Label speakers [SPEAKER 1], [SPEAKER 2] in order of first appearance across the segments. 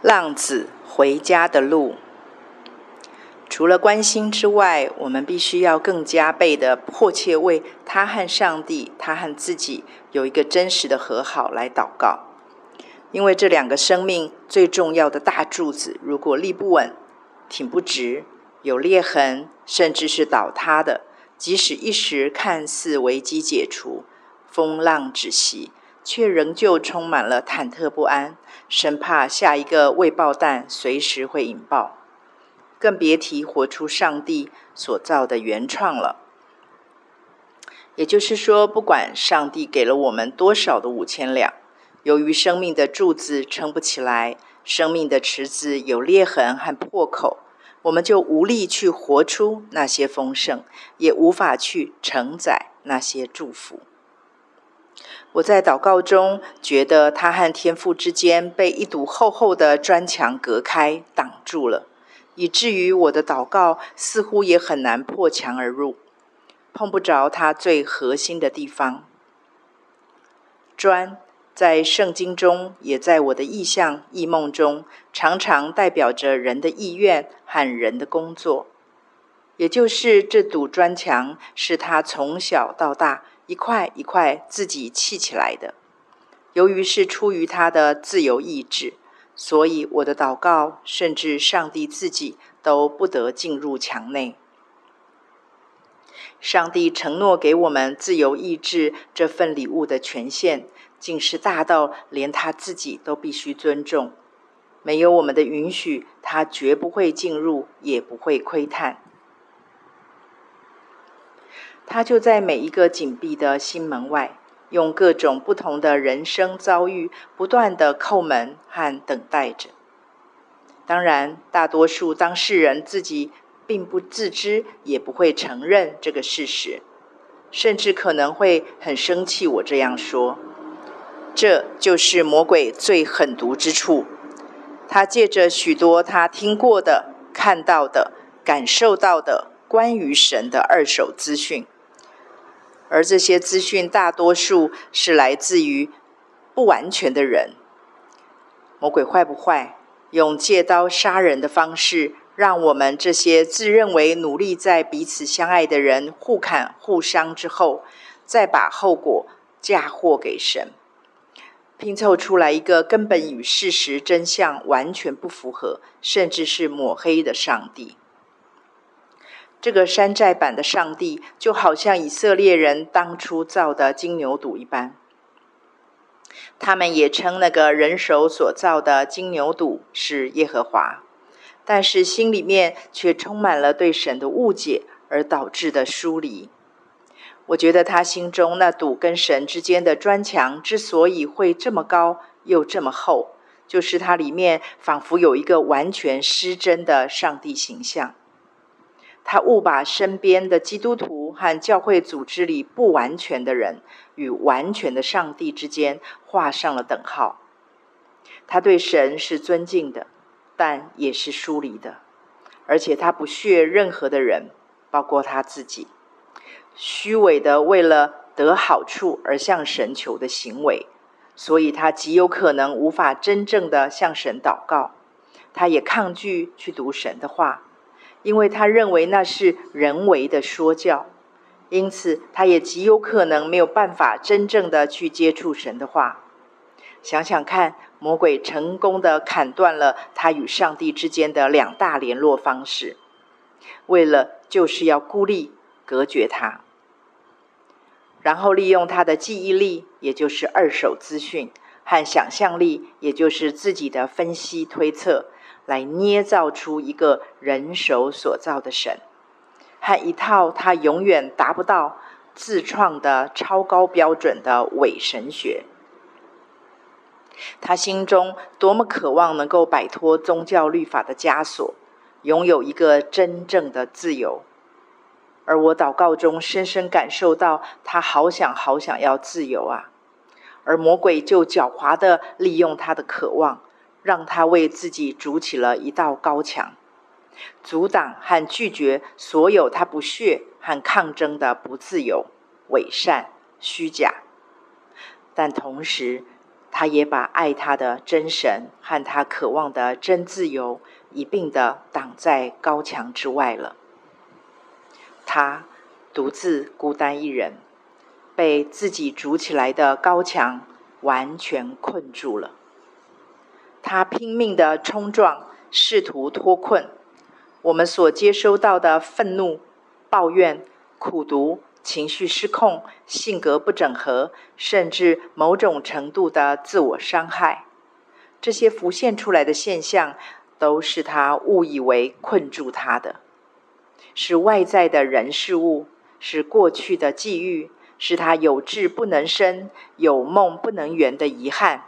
[SPEAKER 1] 浪子回家的路，除了关心之外，我们必须要更加倍的迫切为他和上帝、他和自己有一个真实的和好来祷告。因为这两个生命最重要的大柱子，如果立不稳、挺不直、有裂痕，甚至是倒塌的，即使一时看似危机解除、风浪止息，却仍旧充满了忐忑不安，生怕下一个未爆弹随时会引爆，更别提活出上帝所造的原创了。也就是说，不管上帝给了我们多少的五千两，由于生命的柱子撑不起来，生命的池子有裂痕和破口，我们就无力去活出那些丰盛，也无法去承载那些祝福。我在祷告中觉得他和天父之间被一堵厚厚的砖墙隔开、挡住了，以至于我的祷告似乎也很难破墙而入，碰不着他最核心的地方。砖在圣经中，也在我的意象、异梦中，常常代表着人的意愿和人的工作，也就是这堵砖墙是他从小到大。一块一块自己砌起来的，由于是出于他的自由意志，所以我的祷告，甚至上帝自己都不得进入墙内。上帝承诺给我们自由意志这份礼物的权限，竟是大到连他自己都必须尊重。没有我们的允许，他绝不会进入，也不会窥探。他就在每一个紧闭的心门外，用各种不同的人生遭遇，不断地叩门和等待着。当然，大多数当事人自己并不自知，也不会承认这个事实，甚至可能会很生气。我这样说，这就是魔鬼最狠毒之处。他借着许多他听过的、看到的、感受到的关于神的二手资讯。而这些资讯大多数是来自于不完全的人。魔鬼坏不坏？用借刀杀人的方式，让我们这些自认为努力在彼此相爱的人互砍互伤之后，再把后果嫁祸给神，拼凑出来一个根本与事实真相完全不符合，甚至是抹黑的上帝。这个山寨版的上帝，就好像以色列人当初造的金牛犊一般。他们也称那个人手所造的金牛犊是耶和华，但是心里面却充满了对神的误解，而导致的疏离。我觉得他心中那堵跟神之间的砖墙之所以会这么高又这么厚，就是它里面仿佛有一个完全失真的上帝形象。他误把身边的基督徒和教会组织里不完全的人与完全的上帝之间画上了等号。他对神是尊敬的，但也是疏离的，而且他不屑任何的人，包括他自己。虚伪的为了得好处而向神求的行为，所以他极有可能无法真正的向神祷告。他也抗拒去读神的话。因为他认为那是人为的说教，因此他也极有可能没有办法真正的去接触神的话。想想看，魔鬼成功的砍断了他与上帝之间的两大联络方式，为了就是要孤立、隔绝他，然后利用他的记忆力，也就是二手资讯，和想象力，也就是自己的分析推测。来捏造出一个人手所造的神，和一套他永远达不到自创的超高标准的伪神学。他心中多么渴望能够摆脱宗教律法的枷锁，拥有一个真正的自由。而我祷告中深深感受到，他好想好想要自由啊！而魔鬼就狡猾的利用他的渴望。让他为自己筑起了一道高墙，阻挡和拒绝所有他不屑和抗争的不自由、伪善、虚假。但同时，他也把爱他的真神和他渴望的真自由一并的挡在高墙之外了。他独自孤单一人，被自己筑起来的高墙完全困住了。他拼命的冲撞，试图脱困。我们所接收到的愤怒、抱怨、苦读、情绪失控、性格不整合，甚至某种程度的自我伤害，这些浮现出来的现象，都是他误以为困住他的，是外在的人事物，是过去的际遇，是他有志不能伸、有梦不能圆的遗憾，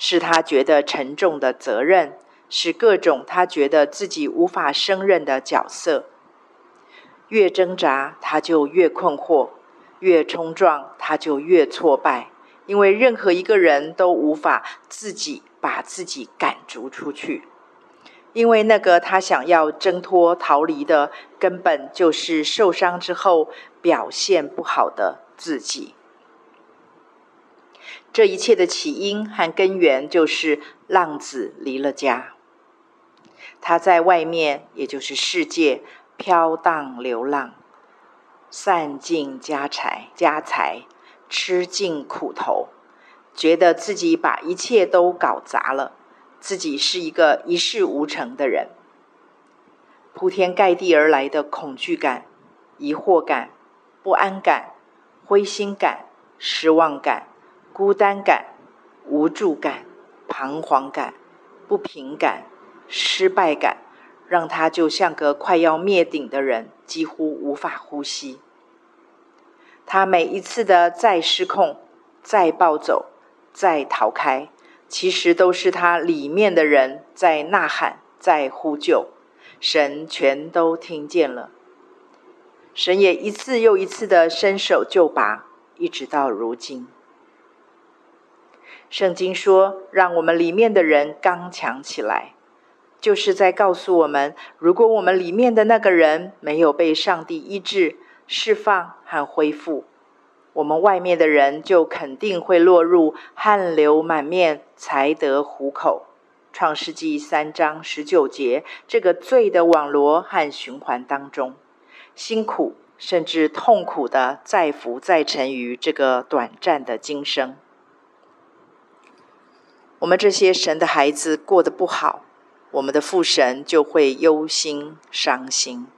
[SPEAKER 1] 是他觉得沉重的责任。是各种他觉得自己无法胜任的角色，越挣扎他就越困惑，越冲撞他就越挫败，因为任何一个人都无法自己把自己赶逐出去，因为那个他想要挣脱逃离的，根本就是受伤之后表现不好的自己。这一切的起因和根源就是浪子离了家。他在外面，也就是世界，飘荡流浪，散尽家财，家财吃尽苦头，觉得自己把一切都搞砸了，自己是一个一事无成的人。铺天盖地而来的恐惧感、疑惑感、不安感、灰心感、失望感、孤单感、无助感、彷徨感、不平感。失败感让他就像个快要灭顶的人，几乎无法呼吸。他每一次的再失控、再暴走、再逃开，其实都是他里面的人在呐喊、在呼救，神全都听见了。神也一次又一次的伸手救拔，一直到如今。圣经说：“让我们里面的人刚强起来。”就是在告诉我们，如果我们里面的那个人没有被上帝医治、释放和恢复，我们外面的人就肯定会落入汗流满面才得糊口。创世纪三章十九节，这个罪的网罗和循环当中，辛苦甚至痛苦的再浮再沉于这个短暂的今生。我们这些神的孩子过得不好。我们的父神就会忧心伤心，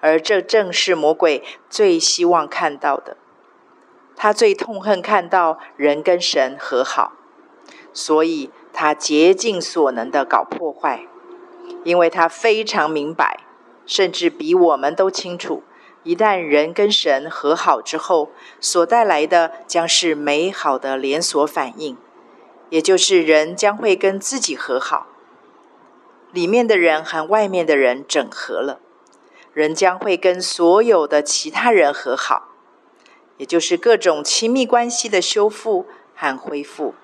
[SPEAKER 1] 而这正是魔鬼最希望看到的。他最痛恨看到人跟神和好，所以他竭尽所能的搞破坏，因为他非常明白，甚至比我们都清楚，一旦人跟神和好之后，所带来的将是美好的连锁反应，也就是人将会跟自己和好。里面的人和外面的人整合了，人将会跟所有的其他人和好，也就是各种亲密关系的修复和恢复。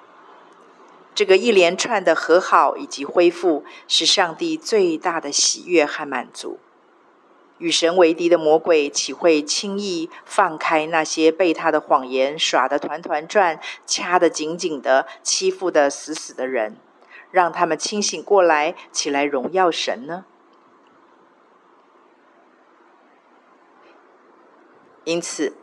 [SPEAKER 1] 这个一连串的和好以及恢复，是上帝最大的喜悦和满足。与神为敌的魔鬼岂会轻易放开那些被他的谎言耍得团团转、掐得紧紧的、欺负得死死的人？让他们清醒过来，起来荣耀神呢？因此，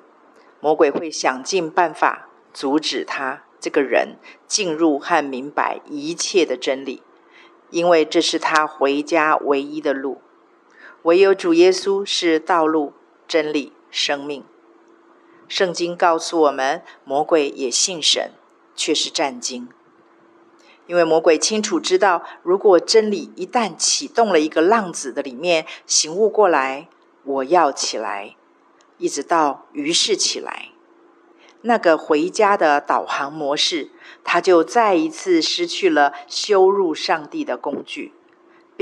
[SPEAKER 1] 魔鬼会想尽办法阻止他这个人进入和明白一切的真理，因为这是他回家唯一的路。唯有主耶稣是道路、真理、生命。圣经告诉我们，魔鬼也信神，却是战惊。因为魔鬼清楚知道，如果真理一旦启动了一个浪子的里面，醒悟过来，我要起来，一直到于是起来，那个回家的导航模式，他就再一次失去了羞辱上帝的工具，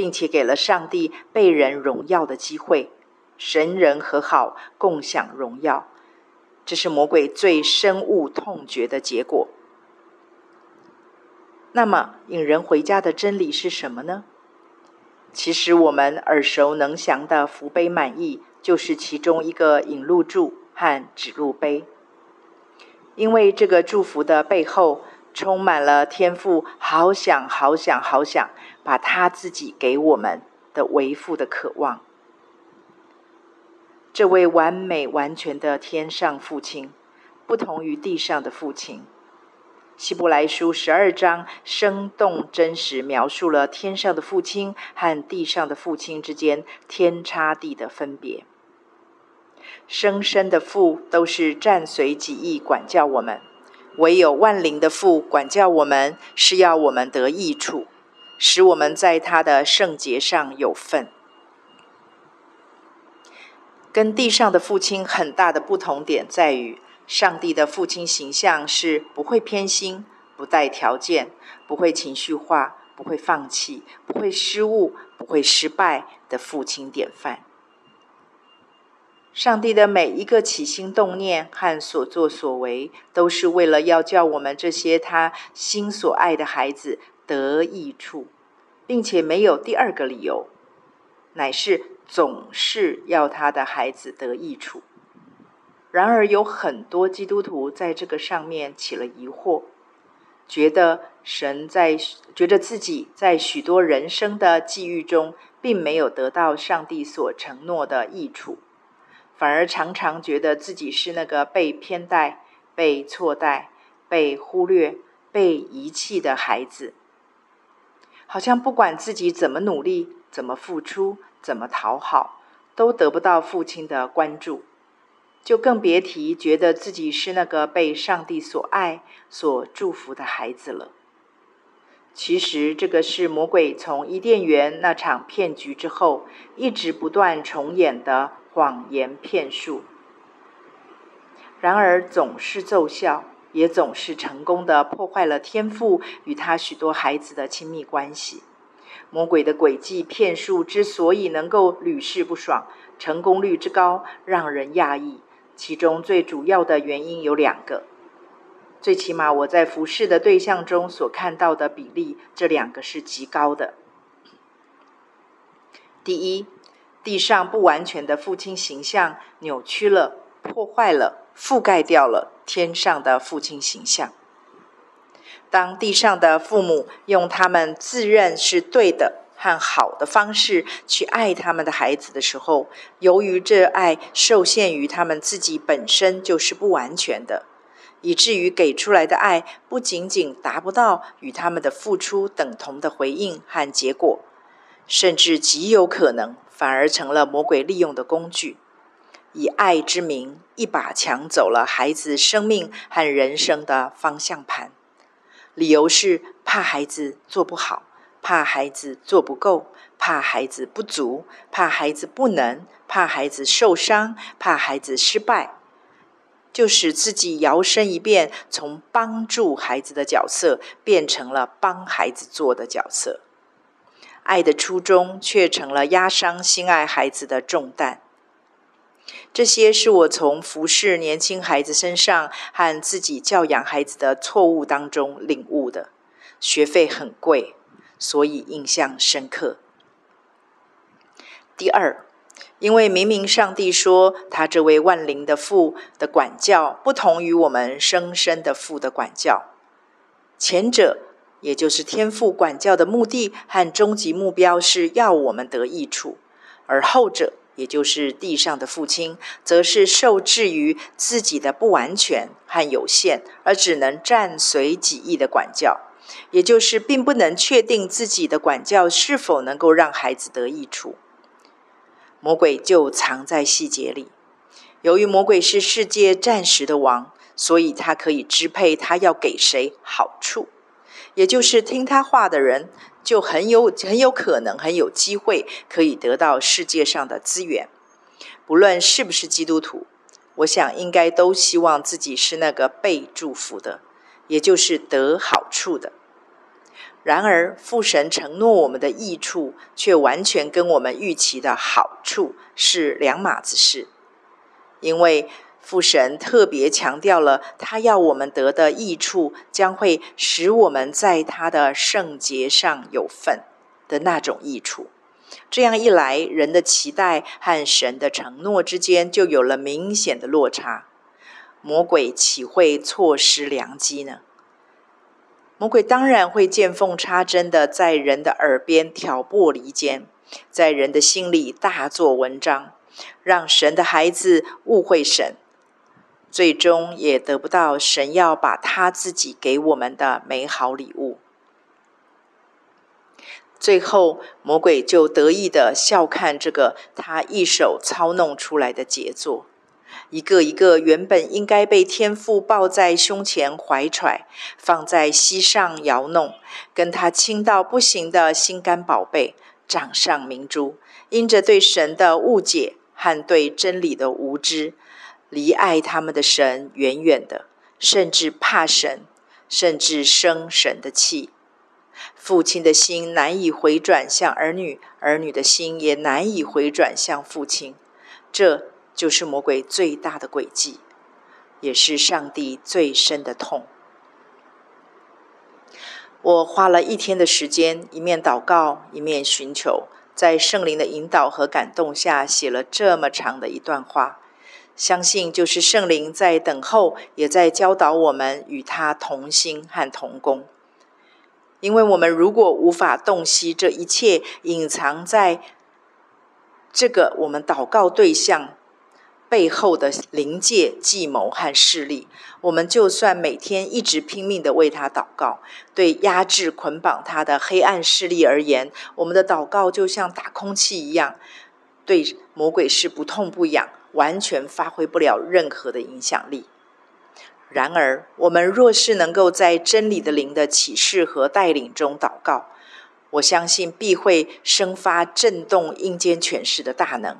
[SPEAKER 1] 并且给了上帝被人荣耀的机会，神人和好，共享荣耀，这是魔鬼最深恶痛绝的结果。那么，引人回家的真理是什么呢？其实我们耳熟能详的福杯满溢，就是其中一个引路柱和指路碑。因为这个祝福的背后，充满了天父好想、好想、好想把他自己给我们的为父的渴望。这位完美完全的天上父亲，不同于地上的父亲。希伯来书十二章生动真实描述了天上的父亲和地上的父亲之间天差地的分别。生生的父都是战随己意管教我们，唯有万灵的父管教我们，是要我们得益处，使我们在他的圣洁上有份。跟地上的父亲很大的不同点在于，上帝的父亲形象是不会偏心、不带条件、不会情绪化、不会放弃、不会失误、不会失败的父亲典范。上帝的每一个起心动念和所作所为，都是为了要叫我们这些他心所爱的孩子得益处，并且没有第二个理由，乃是总是要他的孩子得益处。然而，有很多基督徒在这个上面起了疑惑，觉得神在，觉得自己在许多人生的际遇中，并没有得到上帝所承诺的益处。反而常常觉得自己是那个被偏待、被错待、被忽略、被遗弃的孩子，好像不管自己怎么努力、怎么付出、怎么讨好，都得不到父亲的关注，就更别提觉得自己是那个被上帝所爱、所祝福的孩子了。其实，这个是魔鬼从伊甸园那场骗局之后，一直不断重演的。谎言骗术，然而总是奏效，也总是成功的破坏了天父与他许多孩子的亲密关系。魔鬼的诡计骗术之所以能够屡试不爽，成功率之高让人讶异。其中最主要的原因有两个，最起码我在服侍的对象中所看到的比例，这两个是极高的。第一。地上不完全的父亲形象扭曲了、破坏了、覆盖掉了天上的父亲形象。当地上的父母用他们自认是对的和好的方式去爱他们的孩子的时候，由于这爱受限于他们自己本身就是不完全的，以至于给出来的爱不仅仅达不到与他们的付出等同的回应和结果，甚至极有可能。反而成了魔鬼利用的工具，以爱之名一把抢走了孩子生命和人生的方向盘。理由是怕孩子做不好，怕孩子做不够，怕孩子不足，怕孩子不能，怕孩子受伤，怕孩子失败，就使自己摇身一变，从帮助孩子的角色变成了帮孩子做的角色。爱的初衷却成了压伤心爱孩子的重担。这些是我从服侍年轻孩子身上和自己教养孩子的错误当中领悟的。学费很贵，所以印象深刻。第二，因为明明上帝说他这位万灵的父的管教不同于我们生身的父的管教，前者。也就是天父管教的目的和终极目标是要我们得益处，而后者，也就是地上的父亲，则是受制于自己的不完全和有限，而只能暂随己意的管教，也就是并不能确定自己的管教是否能够让孩子得益处。魔鬼就藏在细节里，由于魔鬼是世界暂时的王，所以他可以支配他要给谁好处。也就是听他话的人，就很有很有可能很有机会可以得到世界上的资源。不论是不是基督徒，我想应该都希望自己是那个被祝福的，也就是得好处的。然而，父神承诺我们的益处，却完全跟我们预期的好处是两码子事，因为。父神特别强调了，他要我们得的益处，将会使我们在他的圣洁上有份的那种益处。这样一来，人的期待和神的承诺之间就有了明显的落差。魔鬼岂会错失良机呢？魔鬼当然会见缝插针的在人的耳边挑拨离间，在人的心里大做文章，让神的孩子误会神，最终也得不到神要把他自己给我们的美好礼物。最后，魔鬼就得意的笑看这个他一手操弄出来的杰作。一个一个原本应该被天父抱在胸前怀揣，放在膝上摇弄，跟他亲到不行的心肝宝贝、掌上明珠，因着对神的误解和对真理的无知，离爱他们的神远远的，甚至怕神，甚至生神的气。父亲的心难以回转向儿女，儿女的心也难以回转向父亲。这就是魔鬼最大的诡计，也是上帝最深的痛。我花了一天的时间，一面祷告，一面寻求，在圣灵的引导和感动下，写了这么长的一段话。相信就是圣灵在等候，也在教导我们与他同心和同工。因为我们如果无法洞悉这一切隐藏在这个我们祷告对象背后的灵界计谋和势力，我们就算每天一直拼命的为他祷告，对压制捆绑他的黑暗势力而言，我们的祷告就像打空气一样，对魔鬼是不痛不痒，完全发挥不了任何的影响力。然而，我们若是能够在真理的灵的启示和带领中祷告，我相信必会生发震动阴间权势的大能。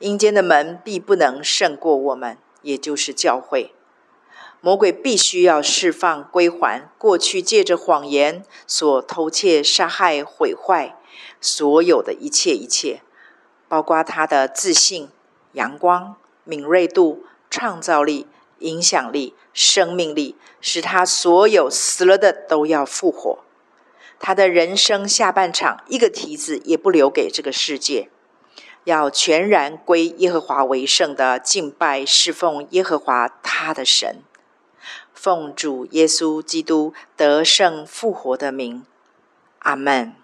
[SPEAKER 1] 阴间的门必不能胜过我们，也就是教会。魔鬼必须要释放归还过去借着谎言所偷窃、杀害、毁坏所有的一切一切，包括他的自信、阳光、敏锐度、创造力。影响力、生命力，使他所有死了的都要复活。他的人生下半场，一个蹄子也不留给这个世界，要全然归耶和华为圣的敬拜侍奉耶和华他的神。奉主耶稣基督得胜复活的名，阿门。